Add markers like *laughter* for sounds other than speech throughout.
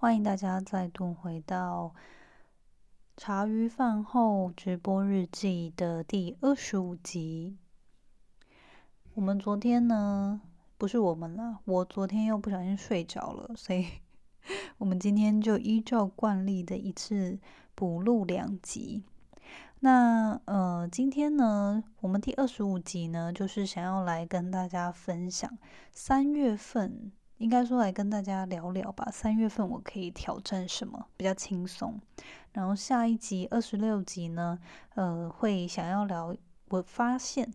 欢迎大家再度回到茶余饭后直播日记的第二十五集。我们昨天呢，不是我们啦，我昨天又不小心睡着了，所以 *laughs* 我们今天就依照惯例的一次补录两集。那呃，今天呢，我们第二十五集呢，就是想要来跟大家分享三月份。应该说来跟大家聊聊吧。三月份我可以挑战什么比较轻松？然后下一集二十六集呢，呃，会想要聊。我发现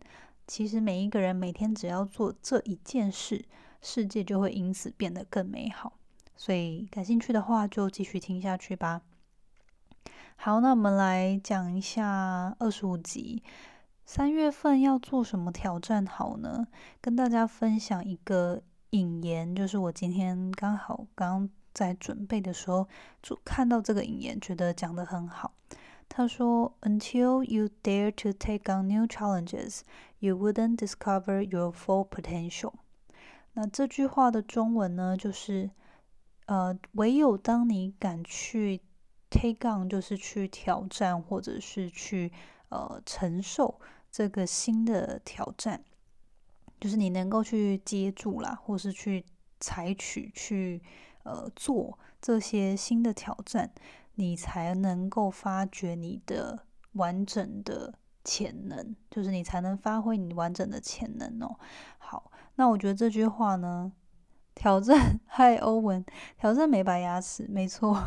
其实每一个人每天只要做这一件事，世界就会因此变得更美好。所以感兴趣的话就继续听下去吧。好，那我们来讲一下二十五集。三月份要做什么挑战好呢？跟大家分享一个。引言就是我今天刚好刚在准备的时候就看到这个引言，觉得讲得很好。他说：“Until you dare to take on new challenges, you wouldn't discover your full potential。”那这句话的中文呢，就是呃，唯有当你敢去 take on，就是去挑战或者是去呃承受这个新的挑战。就是你能够去接住啦，或是去采取、去呃做这些新的挑战，你才能够发掘你的完整的潜能，就是你才能发挥你完整的潜能哦。好，那我觉得这句话呢，挑战，*laughs* 嗨，欧文，挑战美白牙齿，没错。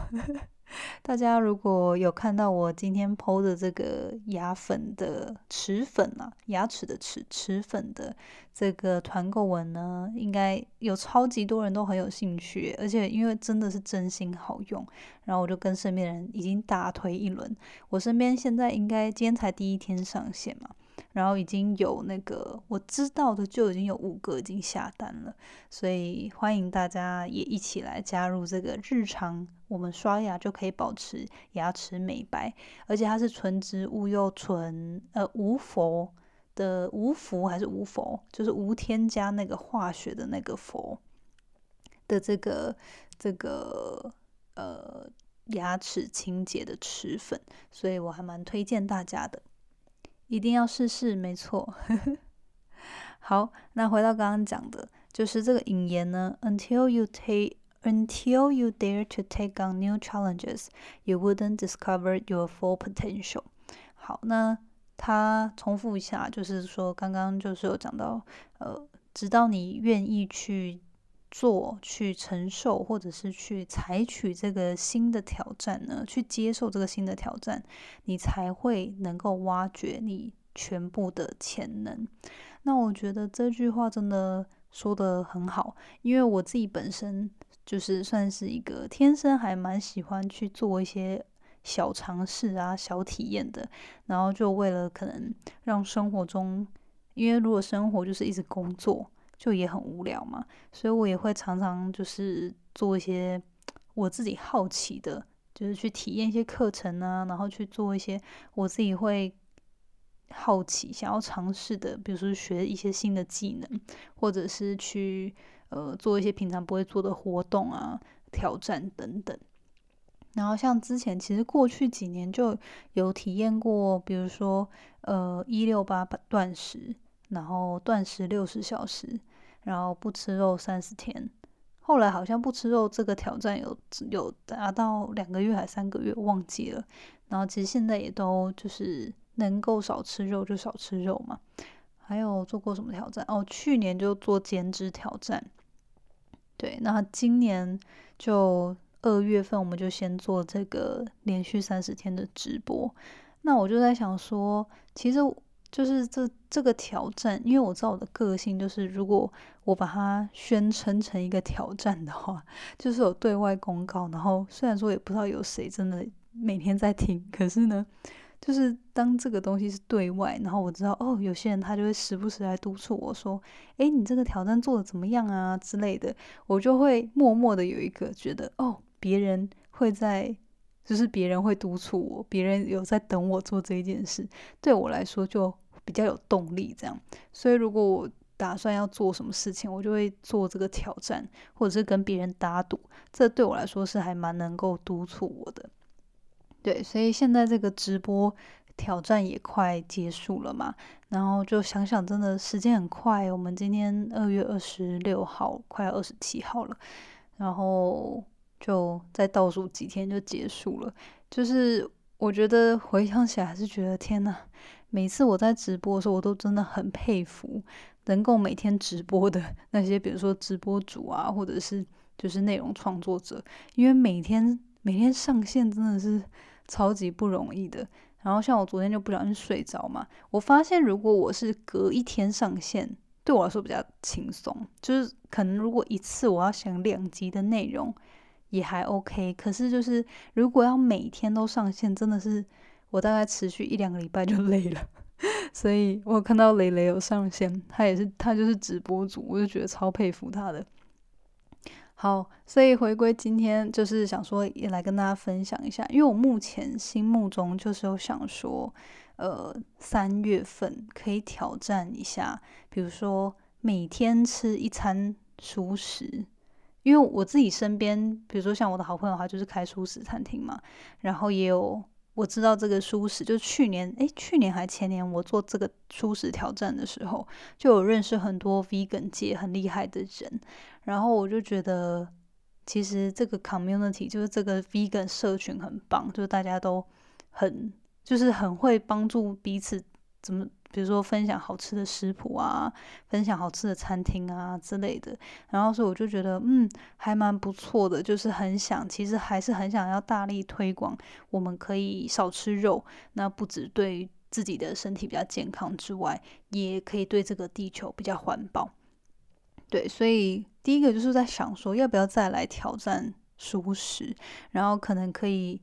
大家如果有看到我今天剖的这个牙粉的齿粉啊，牙齿的齿齿粉的这个团购文呢，应该有超级多人都很有兴趣，而且因为真的是真心好用，然后我就跟身边人已经大推一轮。我身边现在应该今天才第一天上线嘛。然后已经有那个我知道的，就已经有五个已经下单了，所以欢迎大家也一起来加入这个日常，我们刷牙就可以保持牙齿美白，而且它是纯植物又纯呃无氟的无氟还是无氟，就是无添加那个化学的那个氟的这个这个呃牙齿清洁的齿粉，所以我还蛮推荐大家的。一定要试试，没错。好，那回到刚刚讲的，就是这个引言呢。Until you take, until you dare to take on new challenges, you wouldn't discover your full potential。好，那他重复一下，就是说刚刚就是有讲到，呃，直到你愿意去。做去承受，或者是去采取这个新的挑战呢？去接受这个新的挑战，你才会能够挖掘你全部的潜能。那我觉得这句话真的说的很好，因为我自己本身就是算是一个天生还蛮喜欢去做一些小尝试啊、小体验的。然后就为了可能让生活中，因为如果生活就是一直工作。就也很无聊嘛，所以我也会常常就是做一些我自己好奇的，就是去体验一些课程啊，然后去做一些我自己会好奇想要尝试的，比如说学一些新的技能，或者是去呃做一些平常不会做的活动啊、挑战等等。然后像之前其实过去几年就有体验过，比如说呃一六八断食。然后断食六十小时，然后不吃肉三十天。后来好像不吃肉这个挑战有有达到两个月还三个月，忘记了。然后其实现在也都就是能够少吃肉就少吃肉嘛。还有做过什么挑战？哦，去年就做减脂挑战。对，那今年就二月份我们就先做这个连续三十天的直播。那我就在想说，其实。就是这这个挑战，因为我知道我的个性，就是如果我把它宣称成一个挑战的话，*laughs* 就是有对外公告。然后虽然说也不知道有谁真的每天在听，可是呢，就是当这个东西是对外，然后我知道哦，有些人他就会时不时来督促我说：“诶，你这个挑战做的怎么样啊？”之类的，我就会默默的有一个觉得哦，别人会在。就是别人会督促我，别人有在等我做这一件事，对我来说就比较有动力。这样，所以如果我打算要做什么事情，我就会做这个挑战，或者是跟别人打赌。这对我来说是还蛮能够督促我的。对，所以现在这个直播挑战也快结束了嘛，然后就想想，真的时间很快。我们今天二月二十六号，快二十七号了，然后就再倒数几天就结束了。就是我觉得回想起来，还是觉得天呐，每次我在直播的时候，我都真的很佩服能够每天直播的 *laughs* 那些，比如说直播主啊，或者是就是内容创作者，因为每天每天上线真的是超级不容易的。然后像我昨天就不小心睡着嘛，我发现如果我是隔一天上线，对我来说比较轻松，就是可能如果一次我要想两集的内容也还 OK，可是就是如果要每天都上线，真的是我大概持续一两个礼拜就 *laughs* 累了。所以我看到蕾蕾有上线，他也是他就是直播主，我就觉得超佩服他的。好，所以回归今天，就是想说也来跟大家分享一下，因为我目前心目中就是有想说，呃，三月份可以挑战一下，比如说每天吃一餐熟食，因为我自己身边，比如说像我的好朋友，他就是开熟食餐厅嘛，然后也有。我知道这个舒食，就去年，诶，去年还前年，我做这个舒食挑战的时候，就有认识很多 vegan 界很厉害的人，然后我就觉得，其实这个 community 就是这个 vegan 社群很棒，就是大家都很，就是很会帮助彼此怎么。比如说分享好吃的食谱啊，分享好吃的餐厅啊之类的，然后所以我就觉得嗯还蛮不错的，就是很想其实还是很想要大力推广，我们可以少吃肉，那不止对自己的身体比较健康之外，也可以对这个地球比较环保。对，所以第一个就是在想说要不要再来挑战熟食，然后可能可以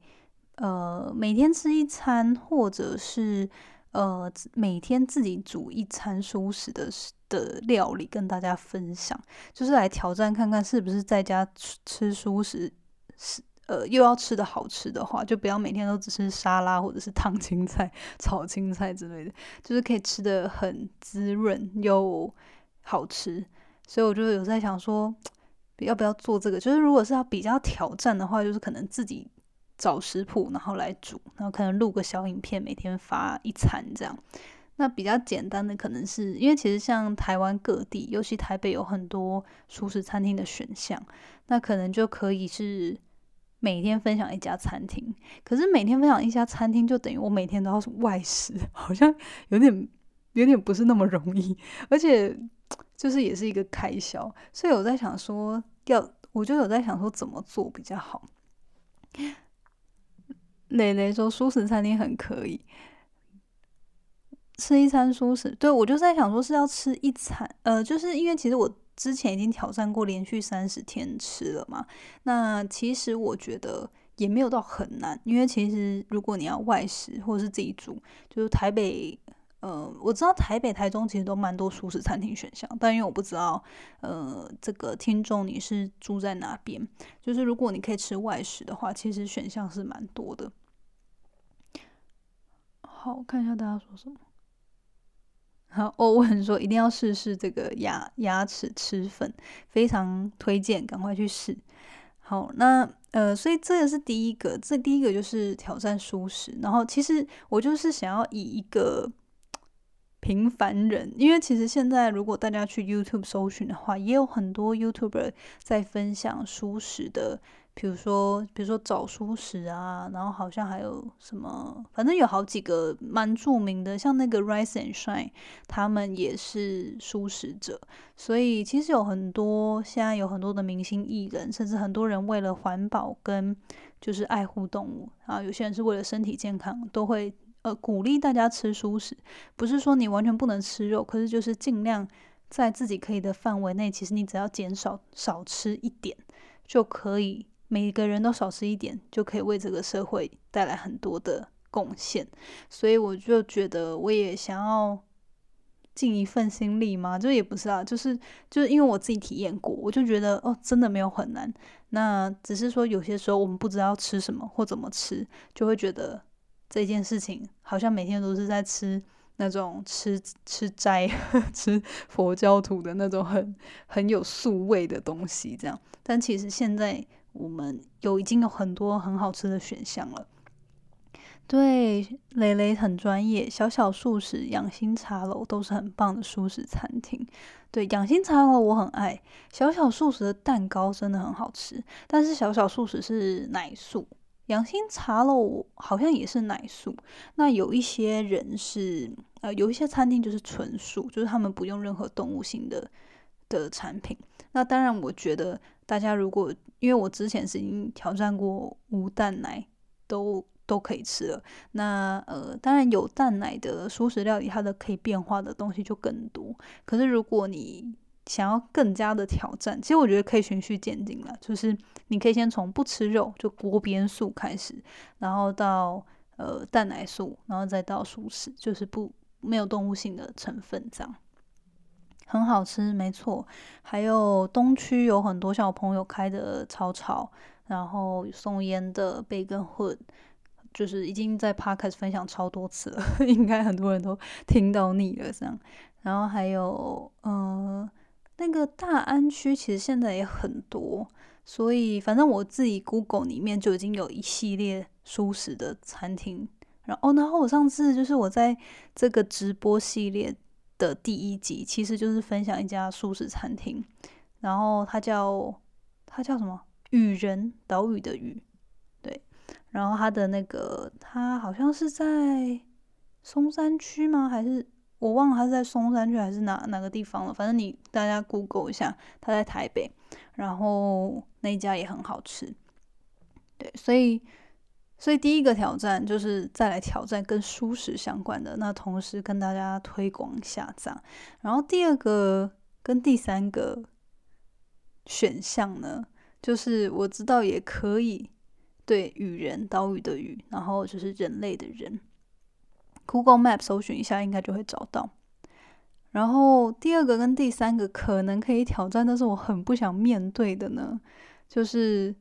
呃每天吃一餐，或者是。呃，每天自己煮一餐舒适的的料理跟大家分享，就是来挑战看看是不是在家吃吃舒食是呃又要吃的好吃的话，就不要每天都只吃沙拉或者是烫青菜、*laughs* 炒青菜之类的，就是可以吃的很滋润又好吃。所以我就有在想说，要不要做这个？就是如果是要比较挑战的话，就是可能自己。找食谱，然后来煮，然后可能录个小影片，每天发一餐这样。那比较简单的，可能是因为其实像台湾各地，尤其台北有很多熟食餐厅的选项，那可能就可以是每天分享一家餐厅。可是每天分享一家餐厅，就等于我每天都要外食，*laughs* 好像有点有点不是那么容易，而且就是也是一个开销。所以我在想说，要我就有在想说怎么做比较好。蕾蕾说：“素食餐厅很可以吃一餐素食。”对我就在想说是要吃一餐，呃，就是因为其实我之前已经挑战过连续三十天吃了嘛。那其实我觉得也没有到很难，因为其实如果你要外食或者是自己煮，就是台北。呃，我知道台北、台中其实都蛮多熟食餐厅选项，但因为我不知道，呃，这个听众你是住在哪边？就是如果你可以吃外食的话，其实选项是蛮多的。好，看一下大家说什么。好，欧文说一定要试试这个牙牙齿吃粉，非常推荐，赶快去试。好，那呃，所以这个是第一个，这第一个就是挑战舒适。然后其实我就是想要以一个。平凡人，因为其实现在如果大家去 YouTube 搜寻的话，也有很多 YouTuber 在分享舒适的，比如说比如说找熟食啊，然后好像还有什么，反正有好几个蛮著名的，像那个 Rise and Shine，他们也是舒食者，所以其实有很多现在有很多的明星艺人，甚至很多人为了环保跟就是爱护动物啊，有些人是为了身体健康，都会。呃，鼓励大家吃素食，不是说你完全不能吃肉，可是就是尽量在自己可以的范围内，其实你只要减少少吃一点就可以，每个人都少吃一点，就可以为这个社会带来很多的贡献。所以我就觉得，我也想要尽一份心力嘛，就也不是啊，就是就是因为我自己体验过，我就觉得哦，真的没有很难。那只是说有些时候我们不知道吃什么或怎么吃，就会觉得。这件事情好像每天都是在吃那种吃吃斋、*laughs* 吃佛教徒的那种很很有素味的东西，这样。但其实现在我们有已经有很多很好吃的选项了。对，蕾蕾很专业，小小素食养心茶楼都是很棒的素食餐厅。对，养心茶楼我很爱，小小素食的蛋糕真的很好吃，但是小小素食是奶素。养心茶楼好像也是奶素，那有一些人是呃，有一些餐厅就是纯素，就是他们不用任何动物性的的产品。那当然，我觉得大家如果因为我之前是已经挑战过无蛋奶，都都可以吃了。那呃，当然有蛋奶的素食料理，它的可以变化的东西就更多。可是如果你想要更加的挑战，其实我觉得可以循序渐进了。就是你可以先从不吃肉，就锅边素开始，然后到呃蛋奶素，然后再到素食，就是不没有动物性的成分，这样很好吃，没错。还有东区有很多小朋友开的草草，然后松烟的贝根混，就是已经在 Park 分享超多次了，*laughs* 应该很多人都听到腻了这样。然后还有嗯。那个大安区其实现在也很多，所以反正我自己 Google 里面就已经有一系列舒食的餐厅。然后，然后我上次就是我在这个直播系列的第一集，其实就是分享一家素食餐厅。然后它叫它叫什么？雨人岛屿的雨，对。然后它的那个它好像是在松山区吗？还是？我忘了他是在松山区还是哪哪个地方了。反正你大家 Google 一下，他在台北，然后那一家也很好吃。对，所以所以第一个挑战就是再来挑战跟舒适相关的，那同时跟大家推广一下这样。然后第二个跟第三个选项呢，就是我知道也可以对雨人岛屿的雨，然后就是人类的人。Google Map 搜寻一下，应该就会找到。然后第二个跟第三个可能可以挑战，但是我很不想面对的呢，就是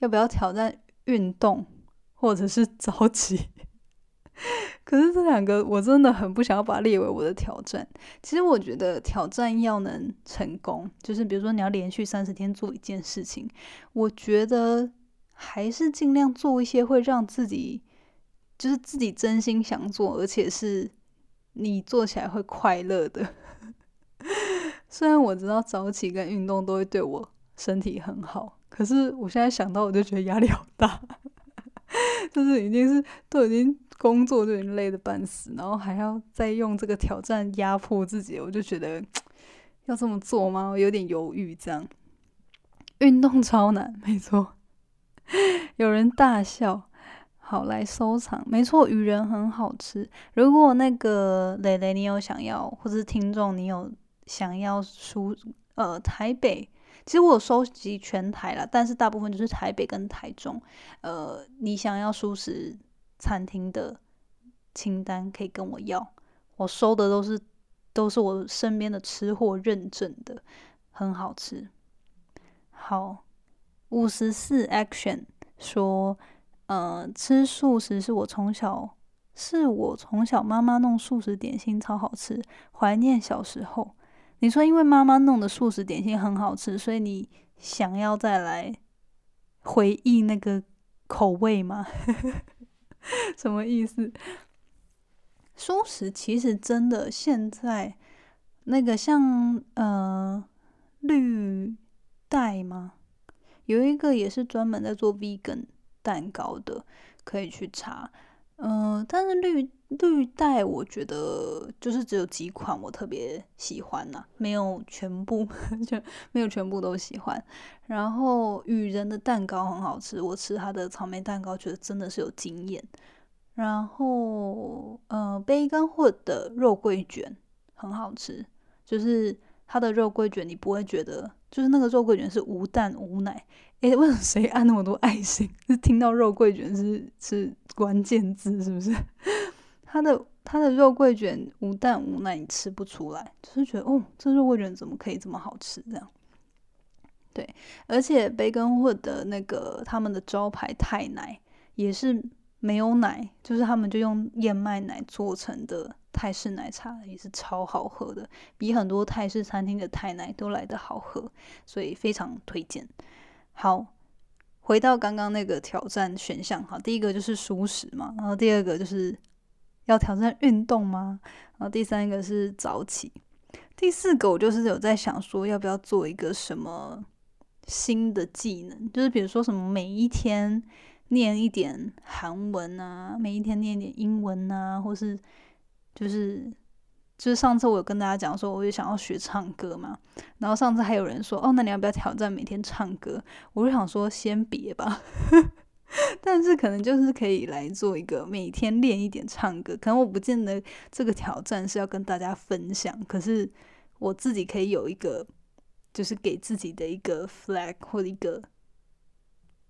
要不要挑战运动或者是早起。可是这两个我真的很不想要把它列为我的挑战。其实我觉得挑战要能成功，就是比如说你要连续三十天做一件事情，我觉得还是尽量做一些会让自己。就是自己真心想做，而且是你做起来会快乐的。*laughs* 虽然我知道早起跟运动都会对我身体很好，可是我现在想到我就觉得压力好大。*laughs* 就是已经是都已经工作就已经累得半死，然后还要再用这个挑战压迫自己，我就觉得 *tsk* 要这么做吗？我有点犹豫。这样运动超难，没错。*laughs* 有人大笑。好，来收藏。没错，鱼人很好吃。如果那个蕾蕾，你有想要，或者是听众你有想要书呃台北，其实我有收集全台了，但是大部分就是台北跟台中。呃，你想要素食餐厅的清单，可以跟我要。我收的都是都是我身边的吃货认证的，很好吃。好，五十四 action 说。呃，吃素食是我从小，是我从小妈妈弄素食点心超好吃，怀念小时候。你说因为妈妈弄的素食点心很好吃，所以你想要再来回忆那个口味吗？*laughs* 什么意思？素食其实真的现在那个像呃绿带吗？有一个也是专门在做 vegan。蛋糕的可以去查，嗯，但是绿绿带我觉得就是只有几款我特别喜欢呐，没有全部 *laughs* 就没有全部都喜欢。然后雨人的蛋糕很好吃，我吃他的草莓蛋糕觉得真的是有经验。然后呃，杯根或的肉桂卷很好吃，就是它的肉桂卷你不会觉得，就是那个肉桂卷是无蛋无奶。哎，为什么谁按那么多爱心？是听到肉桂卷是是关键字是不是？它的它的肉桂卷无蛋无奶，你吃不出来，就是觉得哦，这肉桂卷怎么可以这么好吃？这样，对，而且培根或的那个他们的招牌太奶也是没有奶，就是他们就用燕麦奶做成的泰式奶茶也是超好喝的，比很多泰式餐厅的泰奶都来得好喝，所以非常推荐。好，回到刚刚那个挑战选项，哈，第一个就是熟食嘛，然后第二个就是要挑战运动吗？然后第三个是早起，第四个我就是有在想说，要不要做一个什么新的技能，就是比如说什么每一天念一点韩文啊，每一天念一点英文啊，或是就是就是上次我有跟大家讲说，我也想要学唱歌嘛，然后上次还有人说，哦，那你要不要挑战每天唱歌？我就想说，先别吧。*laughs* 但是可能就是可以来做一个每天练一点唱歌，可能我不见得这个挑战是要跟大家分享，可是我自己可以有一个，就是给自己的一个 flag 或者一个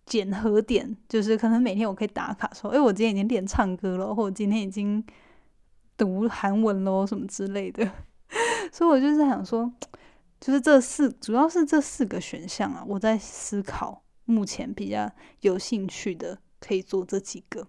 检核点，就是可能每天我可以打卡说，哎，我今天已经练唱歌了，或者今天已经读韩文喽什么之类的。*laughs* 所以我就是想说，就是这四主要是这四个选项啊，我在思考。目前比较有兴趣的可以做这几个，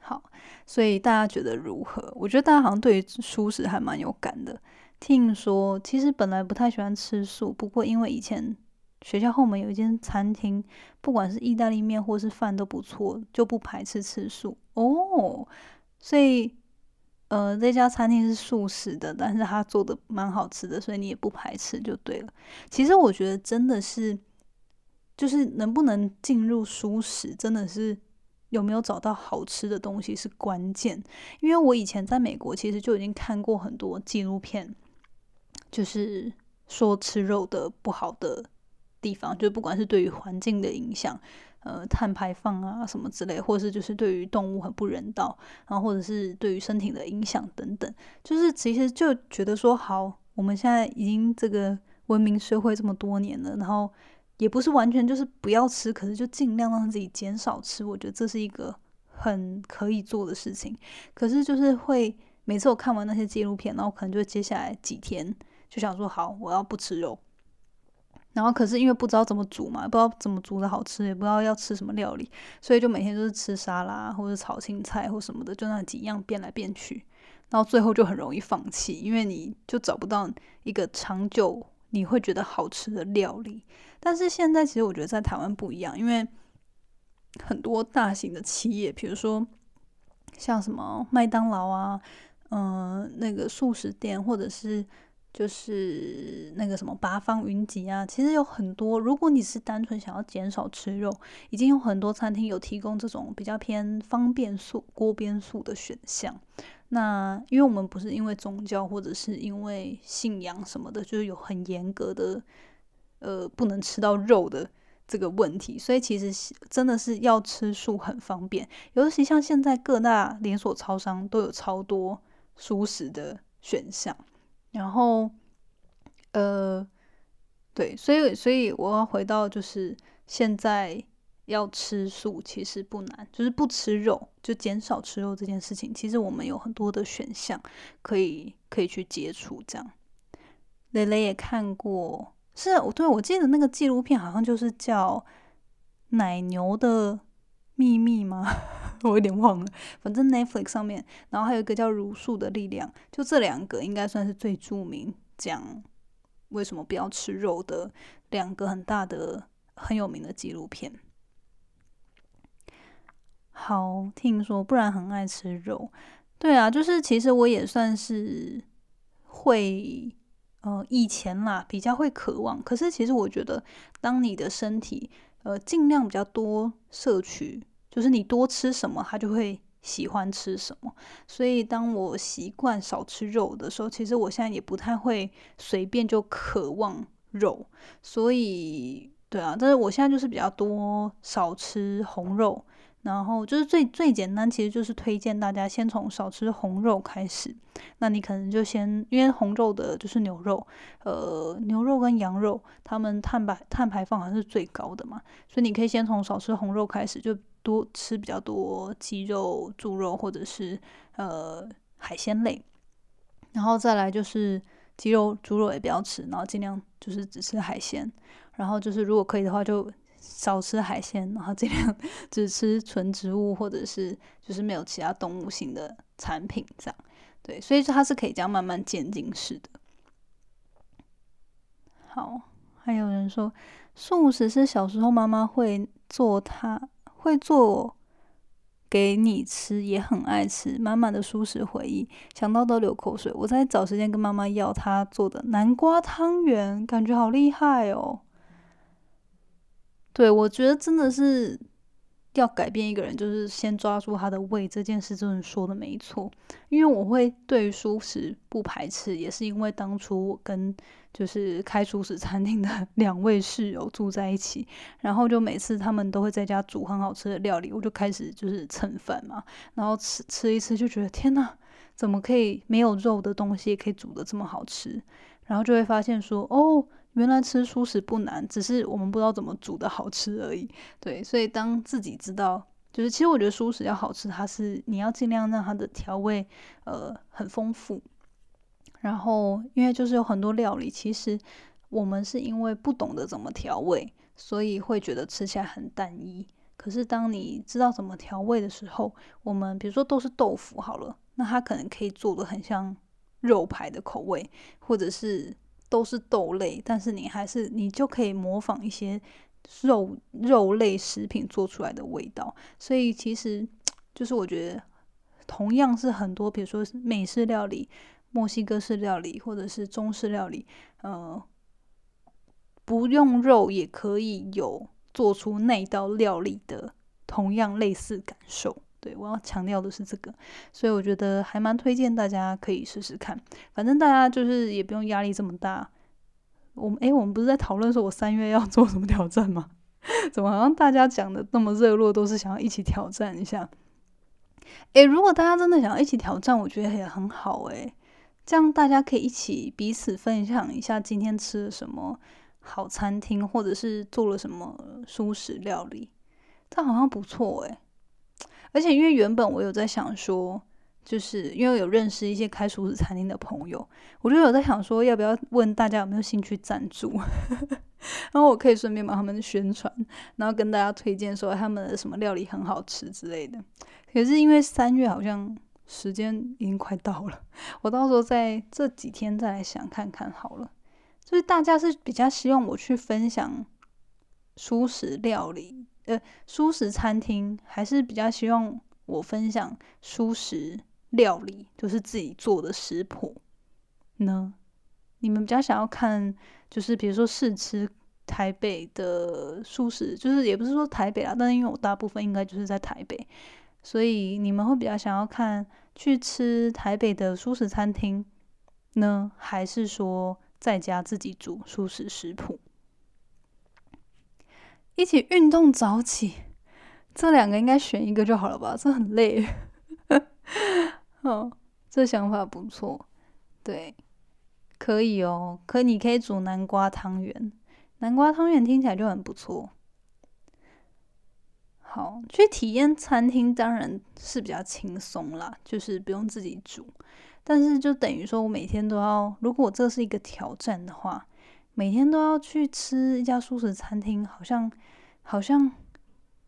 好，所以大家觉得如何？我觉得大家好像对于素食还蛮有感的。听说其实本来不太喜欢吃素，不过因为以前学校后门有一间餐厅，不管是意大利面或是饭都不错，就不排斥吃素哦。所以呃，这家餐厅是素食的，但是他做的蛮好吃的，所以你也不排斥就对了。其实我觉得真的是。就是能不能进入舒食，真的是有没有找到好吃的东西是关键。因为我以前在美国，其实就已经看过很多纪录片，就是说吃肉的不好的地方，就不管是对于环境的影响，呃，碳排放啊什么之类，或是就是对于动物很不人道，然后或者是对于身体的影响等等，就是其实就觉得说，好，我们现在已经这个文明社会这么多年了，然后。也不是完全就是不要吃，可是就尽量让自己减少吃。我觉得这是一个很可以做的事情。可是就是会每次我看完那些纪录片，然后可能就接下来几天就想说好，我要不吃肉。然后可是因为不知道怎么煮嘛，不知道怎么煮的好吃，也不知道要吃什么料理，所以就每天都是吃沙拉或者炒青菜或什么的，就那几样变来变去，然后最后就很容易放弃，因为你就找不到一个长久。你会觉得好吃的料理，但是现在其实我觉得在台湾不一样，因为很多大型的企业，比如说像什么麦当劳啊，嗯，那个素食店，或者是就是那个什么八方云集啊，其实有很多。如果你是单纯想要减少吃肉，已经有很多餐厅有提供这种比较偏方便素、锅边素的选项。那因为我们不是因为宗教或者是因为信仰什么的，就是有很严格的，呃，不能吃到肉的这个问题，所以其实真的是要吃素很方便。尤其像现在各大连锁超商都有超多素食的选项，然后，呃，对，所以所以我要回到就是现在。要吃素其实不难，就是不吃肉，就减少吃肉这件事情。其实我们有很多的选项可以可以去接触。这样，蕾蕾也看过，是我对我记得那个纪录片好像就是叫《奶牛的秘密》吗？*laughs* 我有点忘了。反正 Netflix 上面，然后还有一个叫《茹素的力量》，就这两个应该算是最著名讲为什么不要吃肉的两个很大的很有名的纪录片。好，听说不然很爱吃肉，对啊，就是其实我也算是会，呃，以前啦比较会渴望，可是其实我觉得，当你的身体呃尽量比较多摄取，就是你多吃什么，他就会喜欢吃什么。所以当我习惯少吃肉的时候，其实我现在也不太会随便就渴望肉。所以，对啊，但是我现在就是比较多少吃红肉。然后就是最最简单，其实就是推荐大家先从少吃红肉开始。那你可能就先，因为红肉的就是牛肉，呃，牛肉跟羊肉，它们碳排碳排放还是最高的嘛，所以你可以先从少吃红肉开始，就多吃比较多鸡肉、猪肉或者是呃海鲜类，然后再来就是鸡肉、猪肉也不要吃，然后尽量就是只吃海鲜，然后就是如果可以的话就。少吃海鲜，然后尽量 *laughs* 只吃纯植物或者是就是没有其他动物性的产品，这样对，所以说它是可以这样慢慢渐进式的。好，还有人说素食是小时候妈妈会做，他会做给你吃，也很爱吃，满满的素食回忆，想到都流口水。我在找时间跟妈妈要她做的南瓜汤圆，感觉好厉害哦。对，我觉得真的是。要改变一个人，就是先抓住他的胃。这件事真的说的没错，因为我会对素食不排斥，也是因为当初我跟就是开素食餐厅的 *laughs* 两位室友住在一起，然后就每次他们都会在家煮很好吃的料理，我就开始就是蹭饭嘛，然后吃吃一吃就觉得天哪，怎么可以没有肉的东西也可以煮的这么好吃？然后就会发现说哦。原来吃素食不难，只是我们不知道怎么煮的好吃而已。对，所以当自己知道，就是其实我觉得素食要好吃，它是你要尽量让它的调味呃很丰富。然后，因为就是有很多料理，其实我们是因为不懂得怎么调味，所以会觉得吃起来很单一。可是当你知道怎么调味的时候，我们比如说都是豆腐好了，那它可能可以做的很像肉排的口味，或者是。都是豆类，但是你还是你就可以模仿一些肉肉类食品做出来的味道。所以其实就是我觉得，同样是很多，比如说美式料理、墨西哥式料理或者是中式料理，呃，不用肉也可以有做出那道料理的同样类似感受。对，我要强调的是这个，所以我觉得还蛮推荐大家可以试试看。反正大家就是也不用压力这么大。我们诶，我们不是在讨论说我三月要 *laughs* 做什么挑战吗？怎么好像大家讲的那么热络，都是想要一起挑战一下？诶，如果大家真的想要一起挑战，我觉得也很好诶。这样大家可以一起彼此分享一下今天吃了什么好餐厅，或者是做了什么舒适料理，这好像不错诶。而且因为原本我有在想说，就是因为有认识一些开熟食餐厅的朋友，我就有在想说，要不要问大家有没有兴趣赞助，*laughs* 然后我可以顺便帮他们宣传，然后跟大家推荐说他们的什么料理很好吃之类的。可是因为三月好像时间已经快到了，我到时候在这几天再来想看看好了。就是大家是比较希望我去分享熟食料理。呃，素食餐厅还是比较希望我分享素食料理，就是自己做的食谱呢。你们比较想要看，就是比如说试吃台北的素食，就是也不是说台北啊，但是因为我大部分应该就是在台北，所以你们会比较想要看去吃台北的素食餐厅呢，还是说在家自己煮素食食谱？一起运动早起，这两个应该选一个就好了吧？这很累。*laughs* 哦，这想法不错，对，可以哦。可你可以煮南瓜汤圆，南瓜汤圆听起来就很不错。好，去体验餐厅当然是比较轻松啦，就是不用自己煮。但是就等于说我每天都要，如果这是一个挑战的话。每天都要去吃一家素食餐厅，好像好像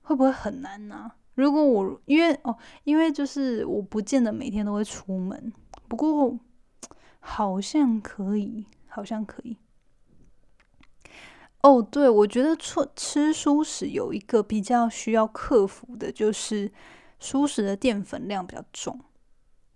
会不会很难呢？如果我因为哦，因为就是我不见得每天都会出门，不过好像可以，好像可以。哦，对，我觉得吃吃素食有一个比较需要克服的，就是素食的淀粉量比较重。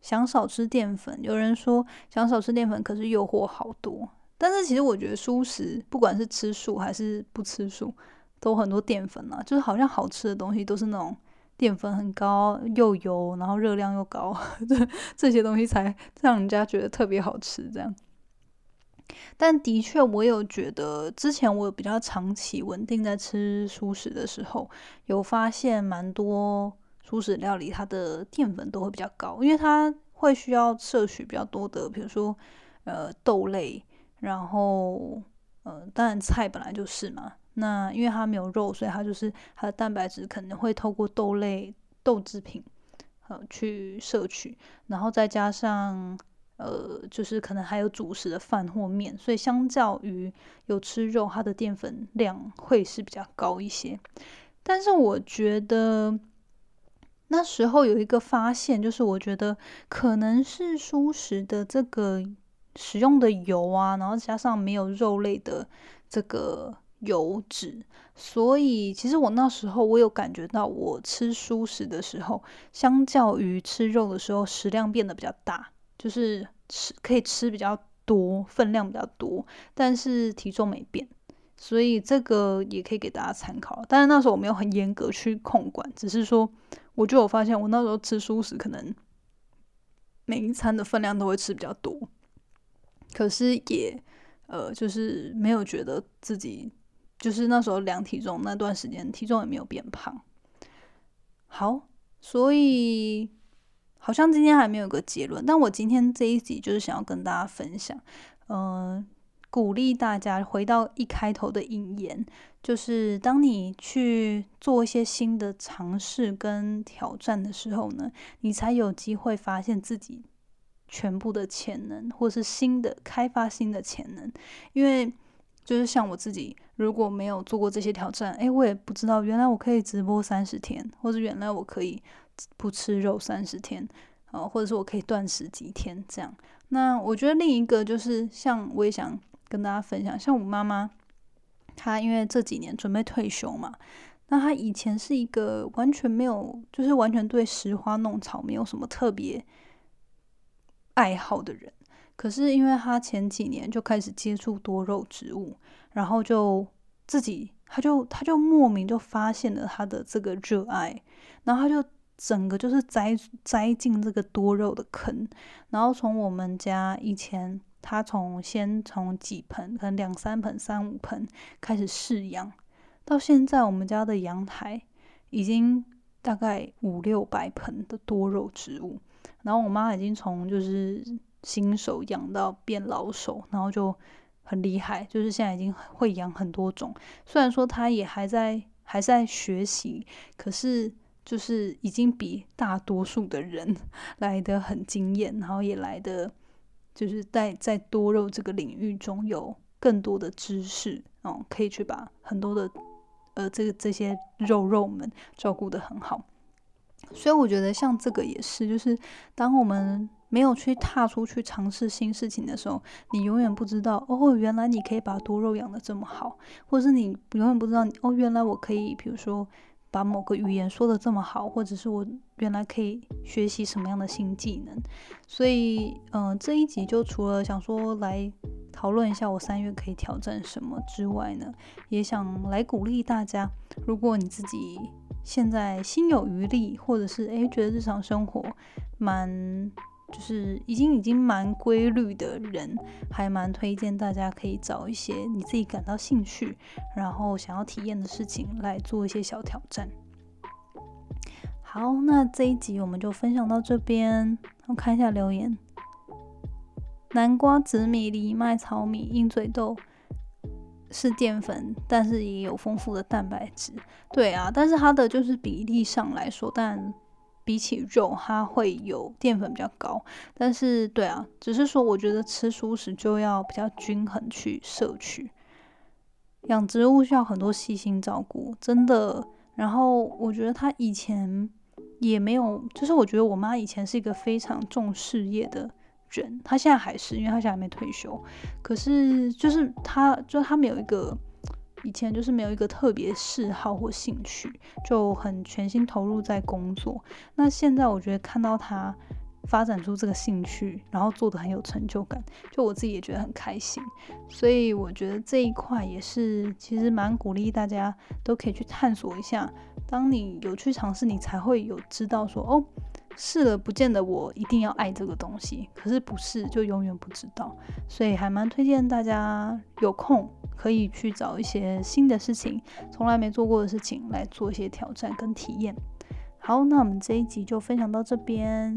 想少吃淀粉，有人说想少吃淀粉，可是诱惑好多。但是其实我觉得素食，不管是吃素还是不吃素，都很多淀粉啊。就是好像好吃的东西都是那种淀粉很高、又油，然后热量又高，*laughs* 这这些东西才让人家觉得特别好吃。这样。但的确，我有觉得之前我有比较长期稳定在吃素食的时候，有发现蛮多素食料理它的淀粉都会比较高，因为它会需要摄取比较多的，比如说呃豆类。然后，呃，当然菜本来就是嘛。那因为它没有肉，所以它就是它的蛋白质可能会透过豆类豆制品，呃，去摄取。然后再加上，呃，就是可能还有主食的饭或面，所以相较于有吃肉，它的淀粉量会是比较高一些。但是我觉得那时候有一个发现，就是我觉得可能是素食的这个使用的油啊，然后加上没有肉类的这个油脂，所以其实我那时候我有感觉到，我吃素食的时候，相较于吃肉的时候，食量变得比较大，就是吃可以吃比较多，分量比较多，但是体重没变。所以这个也可以给大家参考，但是那时候我没有很严格去控管，只是说，我就有发现，我那时候吃素食，可能每一餐的分量都会吃比较多，可是也呃，就是没有觉得自己，就是那时候量体重那段时间，体重也没有变胖。好，所以好像今天还没有个结论，但我今天这一集就是想要跟大家分享，嗯。鼓励大家回到一开头的引言，就是当你去做一些新的尝试跟挑战的时候呢，你才有机会发现自己全部的潜能，或是新的开发新的潜能。因为就是像我自己，如果没有做过这些挑战，诶，我也不知道原来我可以直播三十天，或者原来我可以不吃肉三十天，啊，或者是我可以断食几天这样。那我觉得另一个就是像我也想。跟大家分享，像我妈妈，她因为这几年准备退休嘛，那她以前是一个完全没有，就是完全对拾花弄草没有什么特别爱好的人。可是因为他前几年就开始接触多肉植物，然后就自己，他就他就莫名就发现了他的这个热爱，然后他就整个就是栽栽进这个多肉的坑，然后从我们家以前。他从先从几盆，可能两三盆、三五盆开始试养，到现在我们家的阳台已经大概五六百盆的多肉植物。然后我妈已经从就是新手养到变老手，然后就很厉害，就是现在已经会养很多种。虽然说她也还在还在学习，可是就是已经比大多数的人 *laughs* 来的很惊艳，然后也来的。就是在在多肉这个领域中有更多的知识哦，可以去把很多的呃这个这些肉肉们照顾的很好。所以我觉得像这个也是，就是当我们没有去踏出去尝试新事情的时候，你永远不知道哦，原来你可以把多肉养的这么好，或者是你永远不知道哦，原来我可以，比如说。把某个语言说的这么好，或者是我原来可以学习什么样的新技能，所以，嗯，这一集就除了想说来讨论一下我三月可以挑战什么之外呢，也想来鼓励大家，如果你自己现在心有余力，或者是诶觉得日常生活蛮。就是已经已经蛮规律的人，还蛮推荐大家可以找一些你自己感到兴趣，然后想要体验的事情来做一些小挑战。好，那这一集我们就分享到这边。我看一下留言：南瓜、紫米、藜麦、糙米、鹰嘴豆是淀粉，但是也有丰富的蛋白质。对啊，但是它的就是比例上来说，但。比起肉，它会有淀粉比较高，但是对啊，只是说我觉得吃素食就要比较均衡去摄取。养植物需要很多细心照顾，真的。然后我觉得他以前也没有，就是我觉得我妈以前是一个非常重事业的他，现在还是，因为他现在还没退休。可是就是他，就他没有一个。以前就是没有一个特别嗜好或兴趣，就很全心投入在工作。那现在我觉得看到他发展出这个兴趣，然后做的很有成就感，就我自己也觉得很开心。所以我觉得这一块也是其实蛮鼓励大家都可以去探索一下。当你有去尝试，你才会有知道说哦。试了不见得我一定要爱这个东西，可是不试就永远不知道，所以还蛮推荐大家有空可以去找一些新的事情，从来没做过的事情来做一些挑战跟体验。好，那我们这一集就分享到这边。